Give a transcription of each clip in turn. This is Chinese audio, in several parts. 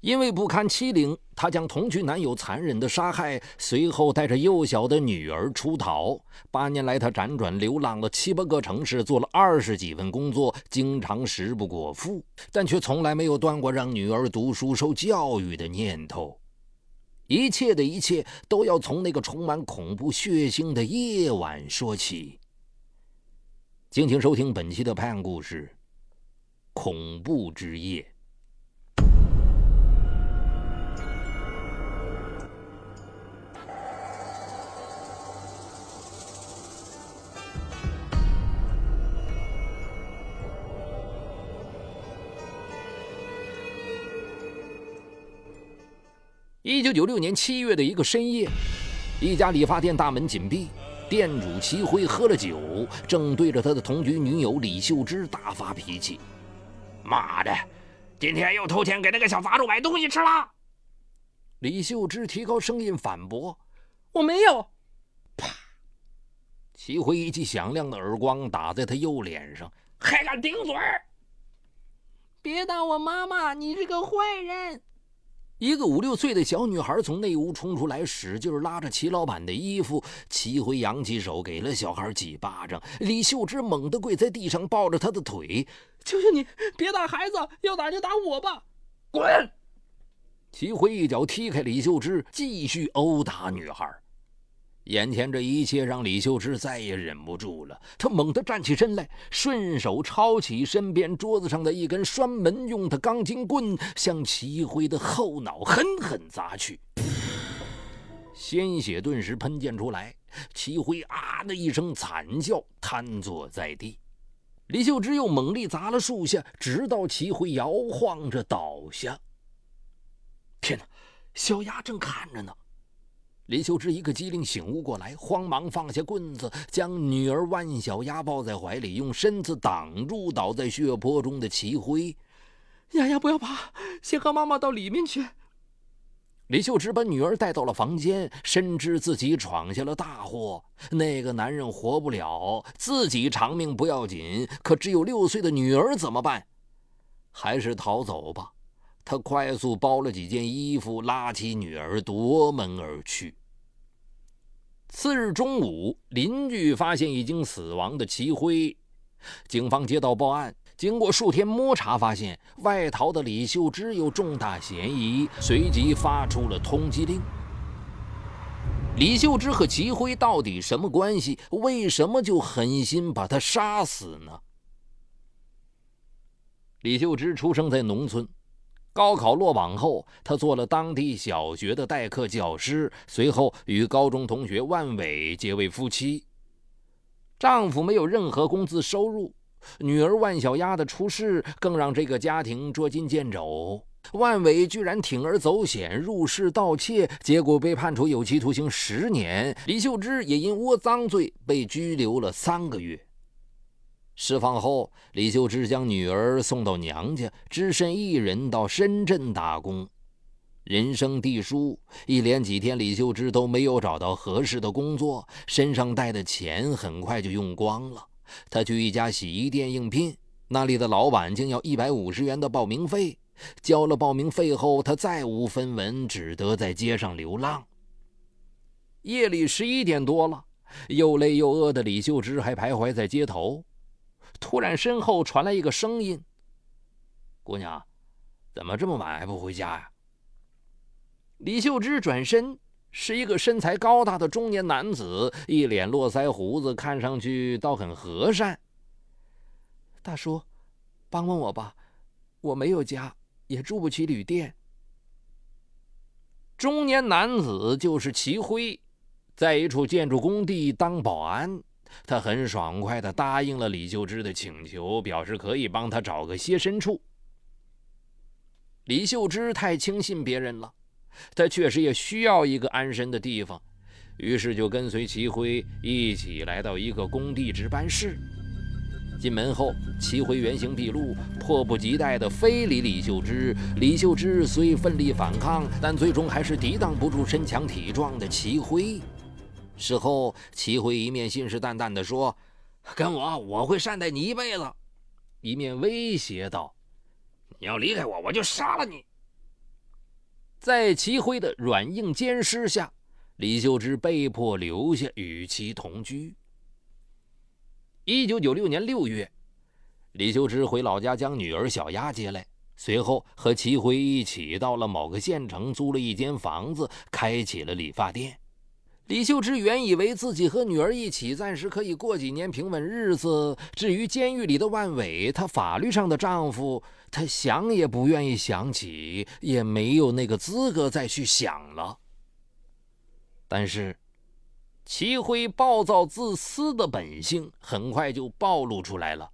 因为不堪欺凌，她将同居男友残忍的杀害，随后带着幼小的女儿出逃。八年来，她辗转流浪了七八个城市，做了二十几份工作，经常食不果腹，但却从来没有断过让女儿读书受教育的念头。一切的一切都要从那个充满恐怖血腥的夜晚说起。敬请收听本期的拍案故事《恐怖之夜》。一九九六年七月的一个深夜，一家理发店大门紧闭，店主齐辉喝了酒，正对着他的同居女友李秀芝大发脾气：“妈的，今天又偷钱给那个小杂种买东西吃了！”李秀芝提高声音反驳：“我没有！”啪！齐辉一记响亮的耳光打在他右脸上，还敢顶嘴！别打我妈妈，你是个坏人！一个五六岁的小女孩从内屋冲出来，使劲拉着齐老板的衣服。齐辉扬起手给了小孩几巴掌。李秀芝猛地跪在地上，抱着他的腿：“求求你，别打孩子，要打就打我吧！”滚！齐辉一脚踢开李秀芝，继续殴打女孩。眼前这一切让李秀芝再也忍不住了，她猛地站起身来，顺手抄起身边桌子上的一根拴门用的钢筋棍，向齐辉的后脑狠狠砸去。鲜血顿时喷溅出来，齐辉啊的一声惨叫，瘫坐在地。李秀芝又猛力砸了数下，直到齐辉摇晃着倒下。天哪，小丫正看着呢。李秀芝一个机灵醒悟过来，慌忙放下棍子，将女儿万小丫抱在怀里，用身子挡住倒在血泊中的齐辉。丫丫，不要怕，先和妈妈到里面去。李秀芝把女儿带到了房间，深知自己闯下了大祸。那个男人活不了，自己长命不要紧，可只有六岁的女儿怎么办？还是逃走吧。他快速包了几件衣服，拉起女儿夺门而去。次日中午，邻居发现已经死亡的齐辉，警方接到报案。经过数天摸查，发现外逃的李秀芝有重大嫌疑，随即发出了通缉令。李秀芝和齐辉到底什么关系？为什么就狠心把他杀死呢？李秀芝出生在农村。高考落榜后，他做了当地小学的代课教师，随后与高中同学万伟结为夫妻。丈夫没有任何工资收入，女儿万小丫的出世更让这个家庭捉襟见肘。万伟居然铤而走险入室盗窃，结果被判处有期徒刑十年。李秀芝也因窝赃罪被拘留了三个月。释放后，李秀芝将女儿送到娘家，只身一人到深圳打工。人生地疏，一连几天，李秀芝都没有找到合适的工作，身上带的钱很快就用光了。她去一家洗衣店应聘，那里的老板竟要一百五十元的报名费。交了报名费后，她再无分文，只得在街上流浪。夜里十一点多了，又累又饿的李秀芝还徘徊在街头。突然，身后传来一个声音：“姑娘，怎么这么晚还不回家呀？”李秀芝转身，是一个身材高大的中年男子，一脸络腮胡子，看上去倒很和善。大叔，帮帮我吧，我没有家，也住不起旅店。中年男子就是齐辉，在一处建筑工地当保安。他很爽快地答应了李秀芝的请求，表示可以帮他找个歇身处。李秀芝太轻信别人了，她确实也需要一个安身的地方，于是就跟随齐辉一起来到一个工地值班室。进门后，齐辉原形毕露，迫不及待地非礼李秀芝。李秀芝虽奋力反抗，但最终还是抵挡不住身强体壮的齐辉。事后，齐辉一面信誓旦旦地说：“跟我，我会善待你一辈子。”一面威胁道：“你要离开我，我就杀了你。”在齐辉的软硬兼施下，李秀芝被迫留下与其同居。一九九六年六月，李秀芝回老家将女儿小丫接来，随后和齐辉一起到了某个县城租了一间房子，开起了理发店。李秀芝原以为自己和女儿一起暂时可以过几年平稳日子。至于监狱里的万伟，她法律上的丈夫，她想也不愿意想起，也没有那个资格再去想了。但是，齐辉暴躁自私的本性很快就暴露出来了。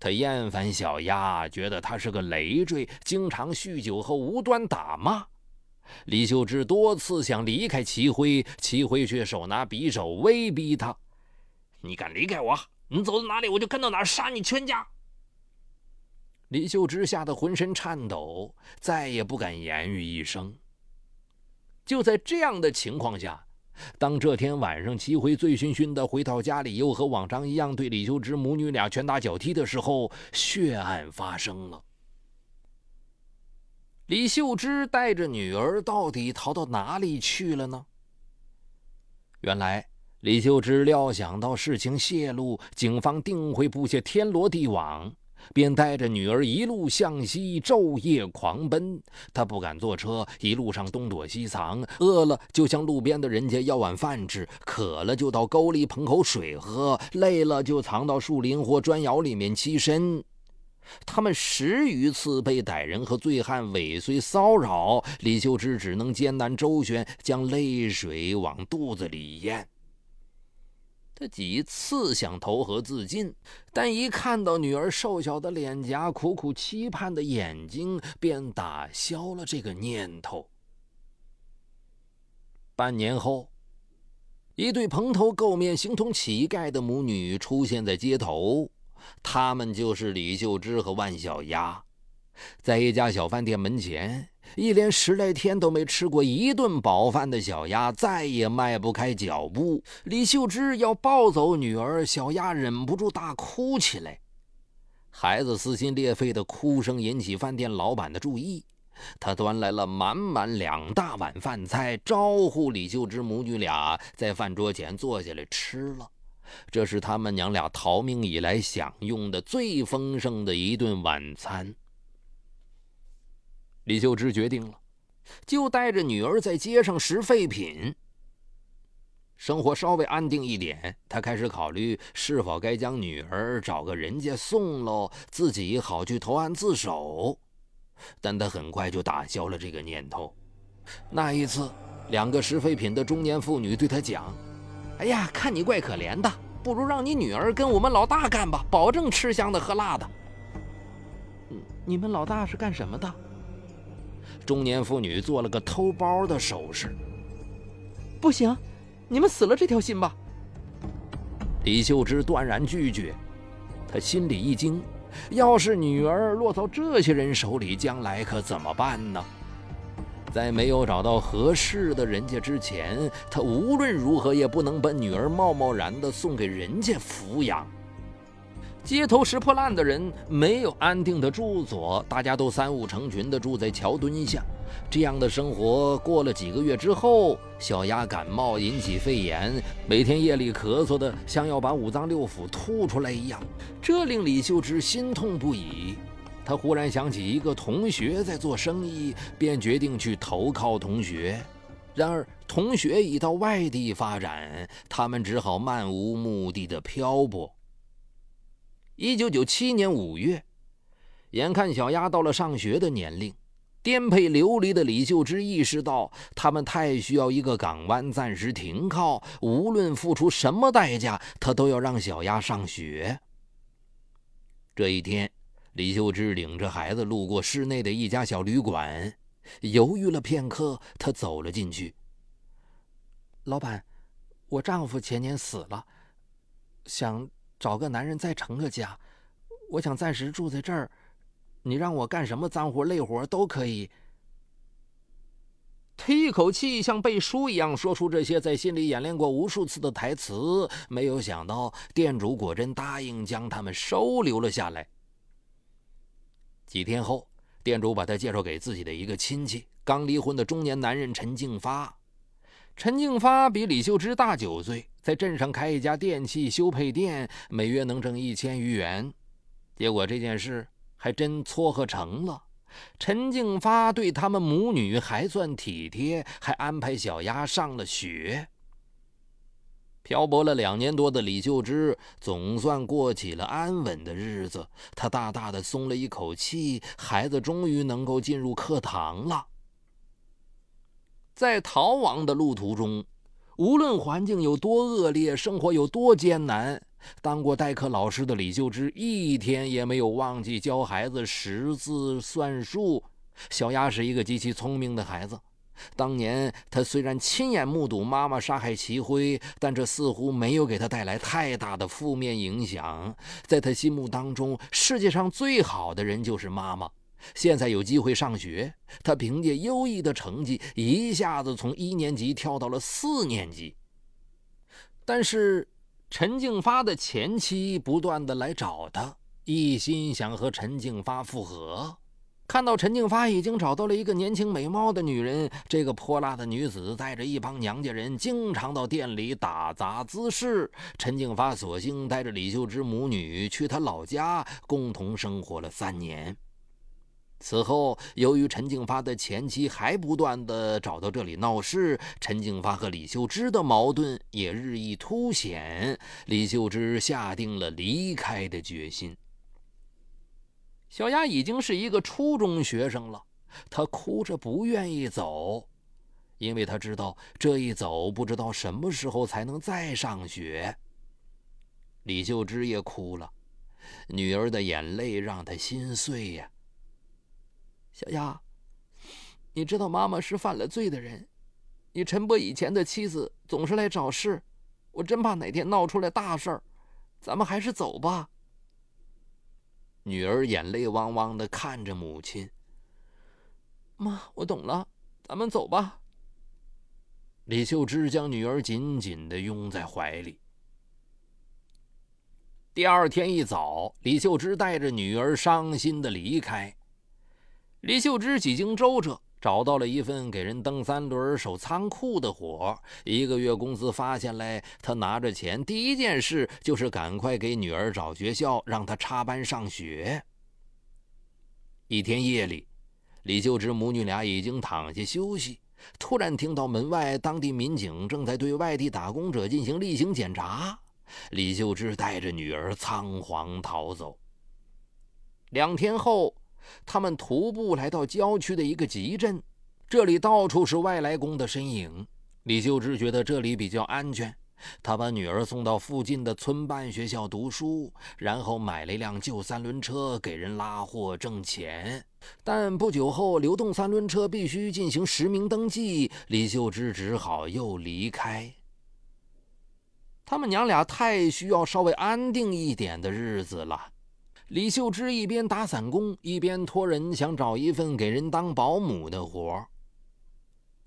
他厌烦小丫，觉得她是个累赘，经常酗酒后无端打骂。李秀芝多次想离开齐辉，齐辉却手拿匕首威逼他：“你敢离开我，你走到哪里，我就跟到哪，杀你全家。”李秀芝吓得浑身颤抖，再也不敢言语一声。就在这样的情况下，当这天晚上齐辉醉醺醺的回到家里，又和往常一样对李秀芝母女俩拳打脚踢的时候，血案发生了。李秀芝带着女儿到底逃到哪里去了呢？原来，李秀芝料想到事情泄露，警方定会布下天罗地网，便带着女儿一路向西，昼夜狂奔。她不敢坐车，一路上东躲西藏，饿了就向路边的人家要碗饭吃，渴了就到沟里捧口水喝，累了就藏到树林或砖窑里面栖身。他们十余次被歹人和醉汉尾随骚扰，李秀芝只能艰难周旋，将泪水往肚子里咽。他几次想投河自尽，但一看到女儿瘦小的脸颊、苦苦期盼的眼睛，便打消了这个念头。半年后，一对蓬头垢面、形同乞丐的母女出现在街头。他们就是李秀芝和万小丫，在一家小饭店门前，一连十来天都没吃过一顿饱饭的小丫再也迈不开脚步。李秀芝要抱走女儿，小丫忍不住大哭起来。孩子撕心裂肺的哭声引起饭店老板的注意，他端来了满满两大碗饭菜，招呼李秀芝母女俩在饭桌前坐下来吃了。这是他们娘俩逃命以来享用的最丰盛的一顿晚餐。李秀芝决定了，就带着女儿在街上拾废品。生活稍微安定一点，他开始考虑是否该将女儿找个人家送喽，自己好去投案自首。但他很快就打消了这个念头。那一次，两个拾废品的中年妇女对他讲。哎呀，看你怪可怜的，不如让你女儿跟我们老大干吧，保证吃香的喝辣的。你们老大是干什么的？中年妇女做了个偷包的手势。不行，你们死了这条心吧。李秀芝断然拒绝，她心里一惊，要是女儿落到这些人手里，将来可怎么办呢？在没有找到合适的人家之前，他无论如何也不能把女儿贸贸然地送给人家抚养。街头拾破烂的人没有安定的住所，大家都三五成群地住在桥墩下。这样的生活过了几个月之后，小丫感冒引起肺炎，每天夜里咳嗽的像要把五脏六腑吐出来一样，这令李秀芝心痛不已。他忽然想起一个同学在做生意，便决定去投靠同学。然而，同学已到外地发展，他们只好漫无目的的漂泊。一九九七年五月，眼看小丫到了上学的年龄，颠沛流离的李秀芝意识到，他们太需要一个港湾暂时停靠，无论付出什么代价，他都要让小丫上学。这一天。李秀芝领着孩子路过市内的一家小旅馆，犹豫了片刻，她走了进去。老板，我丈夫前年死了，想找个男人再成个家，我想暂时住在这儿，你让我干什么脏活累活都可以。他一口气像背书一样说出这些在心里演练过无数次的台词，没有想到店主果真答应将他们收留了下来。几天后，店主把他介绍给自己的一个亲戚，刚离婚的中年男人陈静发。陈静发比李秀芝大九岁，在镇上开一家电器修配店，每月能挣一千余元。结果这件事还真撮合成了。陈静发对他们母女还算体贴，还安排小丫上了学。漂泊了两年多的李秀芝总算过起了安稳的日子，她大大的松了一口气，孩子终于能够进入课堂了。在逃亡的路途中，无论环境有多恶劣，生活有多艰难，当过代课老师的李秀芝一天也没有忘记教孩子识字算术。小丫是一个极其聪明的孩子。当年他虽然亲眼目睹妈妈杀害齐辉，但这似乎没有给他带来太大的负面影响。在他心目当中，世界上最好的人就是妈妈。现在有机会上学，他凭借优异的成绩，一下子从一年级跳到了四年级。但是，陈静发的前妻不断的来找他，一心想和陈静发复合。看到陈静发已经找到了一个年轻美貌的女人，这个泼辣的女子带着一帮娘家人，经常到店里打杂滋事。陈静发索性带着李秀芝母女去他老家，共同生活了三年。此后，由于陈静发的前妻还不断的找到这里闹事，陈静发和李秀芝的矛盾也日益凸显。李秀芝下定了离开的决心。小丫已经是一个初中学生了，她哭着不愿意走，因为她知道这一走不知道什么时候才能再上学。李秀芝也哭了，女儿的眼泪让她心碎呀。小丫，你知道妈妈是犯了罪的人，你陈伯以前的妻子总是来找事，我真怕哪天闹出来大事儿，咱们还是走吧。女儿眼泪汪汪的看着母亲。妈，我懂了，咱们走吧。李秀芝将女儿紧紧的拥在怀里。第二天一早，李秀芝带着女儿伤心的离开。李秀芝几经周折，找到了一份给人蹬三轮、守仓库的活一个月工资发下来，他拿着钱，第一件事就是赶快给女儿找学校，让她插班上学。一天夜里，李秀芝母女俩已经躺下休息，突然听到门外当地民警正在对外地打工者进行例行检查。李秀芝带着女儿仓皇逃走。两天后。他们徒步来到郊区的一个集镇，这里到处是外来工的身影。李秀芝觉得这里比较安全，她把女儿送到附近的村办学校读书，然后买了一辆旧三轮车给人拉货挣钱。但不久后，流动三轮车必须进行实名登记，李秀芝只好又离开。他们娘俩太需要稍微安定一点的日子了。李秀芝一边打散工，一边托人想找一份给人当保姆的活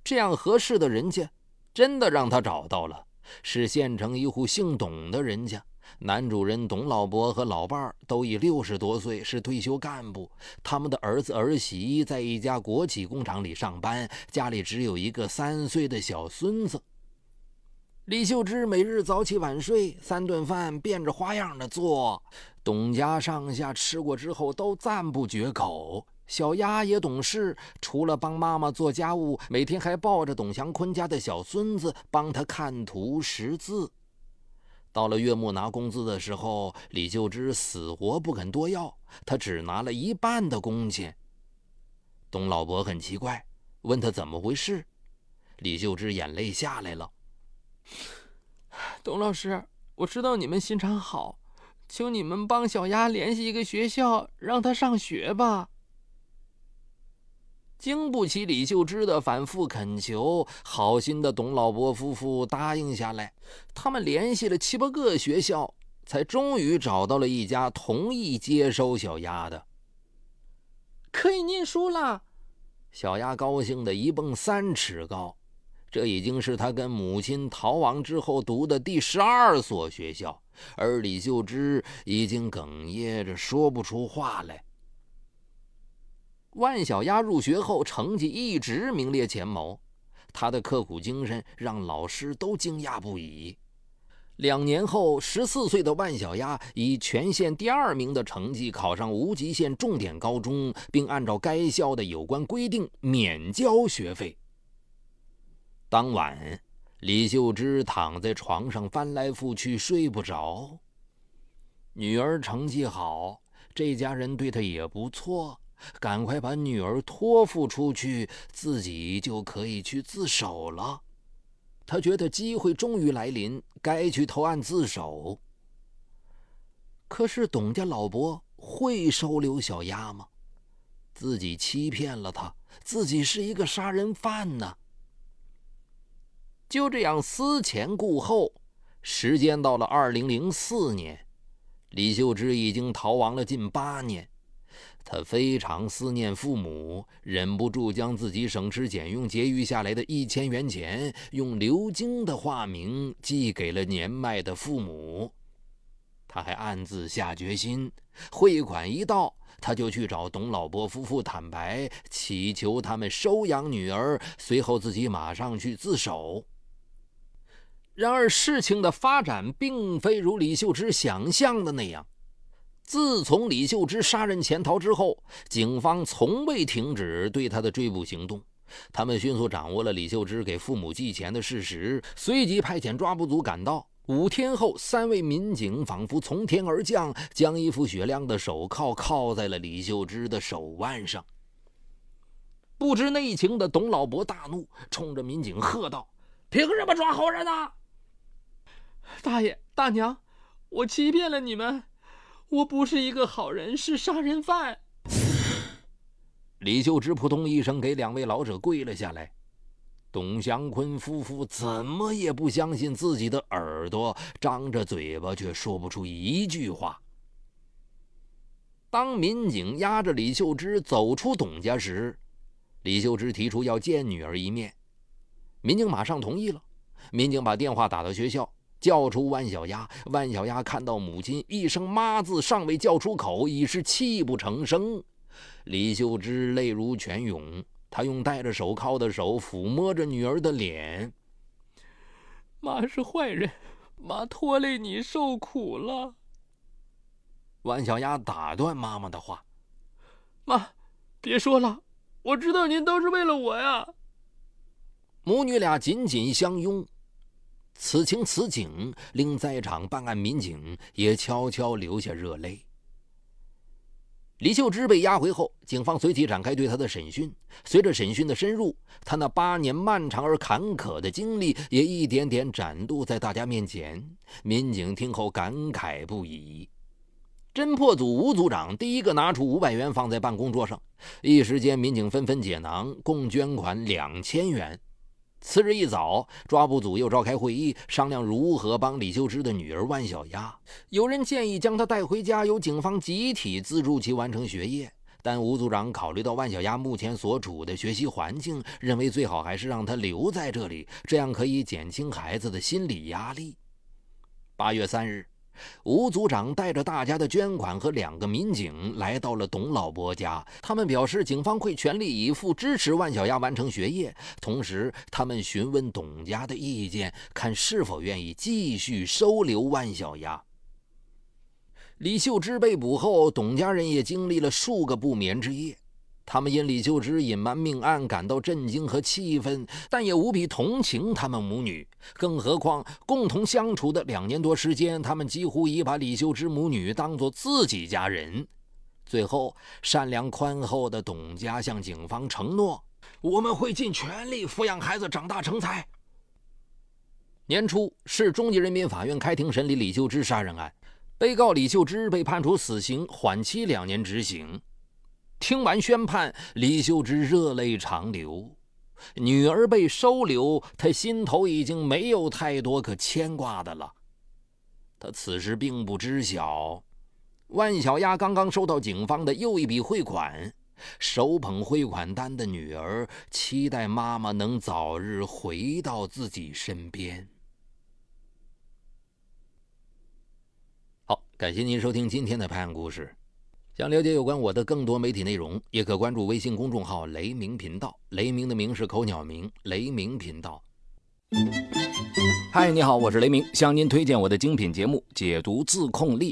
这样合适的人家，真的让他找到了，是县城一户姓董的人家。男主人董老伯和老伴儿都已六十多岁，是退休干部。他们的儿子儿媳在一家国企工厂里上班，家里只有一个三岁的小孙子。李秀芝每日早起晚睡，三顿饭变着花样的做。董家上下吃过之后都赞不绝口。小丫也懂事，除了帮妈妈做家务，每天还抱着董祥坤家的小孙子帮他看图识字。到了月末拿工资的时候，李秀芝死活不肯多要，他只拿了一半的工钱。董老伯很奇怪，问他怎么回事。李秀芝眼泪下来了。董老师，我知道你们心肠好，求你们帮小丫联系一个学校，让她上学吧。经不起李秀芝的反复恳求，好心的董老伯夫妇答应下来。他们联系了七八个学校，才终于找到了一家同意接收小丫的。可以念书了，小丫高兴的一蹦三尺高。这已经是他跟母亲逃亡之后读的第十二所学校，而李秀芝已经哽咽着说不出话来。万小丫入学后成绩一直名列前茅，她的刻苦精神让老师都惊讶不已。两年后，十四岁的万小丫以全县第二名的成绩考上无极县重点高中，并按照该校的有关规定免交学费。当晚，李秀芝躺在床上翻来覆去睡不着。女儿成绩好，这家人对她也不错。赶快把女儿托付出去，自己就可以去自首了。他觉得机会终于来临，该去投案自首。可是董家老伯会收留小丫吗？自己欺骗了他，自己是一个杀人犯呢。就这样思前顾后，时间到了二零零四年，李秀芝已经逃亡了近八年。他非常思念父母，忍不住将自己省吃俭用节余下来的一千元钱，用刘晶的化名寄给了年迈的父母。他还暗自下决心，汇款一到，他就去找董老伯夫妇坦白，祈求他们收养女儿，随后自己马上去自首。然而，事情的发展并非如李秀芝想象的那样。自从李秀芝杀人潜逃之后，警方从未停止对她的追捕行动。他们迅速掌握了李秀芝给父母寄钱的事实，随即派遣抓捕组赶到。五天后，三位民警仿佛从天而降，将一副雪亮的手铐铐在了李秀芝的手腕上。不知内情的董老伯大怒，冲着民警喝道：“凭什么抓好人呢？大爷大娘，我欺骗了你们。”我不是一个好人，是杀人犯。李秀芝扑通一声给两位老者跪了下来。董祥坤夫妇怎么也不相信自己的耳朵，张着嘴巴却说不出一句话。当民警押着李秀芝走出董家时，李秀芝提出要见女儿一面，民警马上同意了。民警把电话打到学校。叫出万小丫，万小丫看到母亲一声“妈”字尚未叫出口，已是泣不成声。李秀芝泪如泉涌，她用戴着手铐的手抚摸着女儿的脸。妈是坏人，妈拖累你受苦了。万小丫打断妈妈的话：“妈，别说了，我知道您都是为了我呀。”母女俩紧紧相拥。此情此景，令在场办案民警也悄悄流下热泪。李秀芝被押回后，警方随即展开对她的审讯。随着审讯的深入，她那八年漫长而坎坷的经历也一点点展露在大家面前。民警听后感慨不已。侦破组吴组长第一个拿出五百元放在办公桌上，一时间民警纷纷解囊，共捐款两千元。次日一早，抓捕组又召开会议，商量如何帮李秀芝的女儿万小丫。有人建议将她带回家，由警方集体资助其完成学业。但吴组长考虑到万小丫目前所处的学习环境，认为最好还是让她留在这里，这样可以减轻孩子的心理压力。八月三日。吴组长带着大家的捐款和两个民警来到了董老伯家。他们表示，警方会全力以赴支持万小丫完成学业。同时，他们询问董家的意见，看是否愿意继续收留万小丫。李秀芝被捕后，董家人也经历了数个不眠之夜。他们因李秀芝隐瞒命案感到震惊和气愤，但也无比同情他们母女。更何况共同相处的两年多时间，他们几乎已把李秀芝母女当作自己家人。最后，善良宽厚的董家向警方承诺：“我们会尽全力抚养孩子长大成才。”年初，市中级人民法院开庭审理李秀芝杀人案，被告李秀芝被判处死刑，缓期两年执行。听完宣判，李秀芝热泪长流。女儿被收留，她心头已经没有太多可牵挂的了。她此时并不知晓，万小丫刚刚收到警方的又一笔汇款，手捧汇款单的女儿期待妈妈能早日回到自己身边。好，感谢您收听今天的拍案故事。想了解有关我的更多媒体内容，也可关注微信公众号“雷鸣频道”。雷鸣的鸣是口鸟鸣，雷鸣频道。嗨，你好，我是雷鸣，向您推荐我的精品节目《解读自控力》。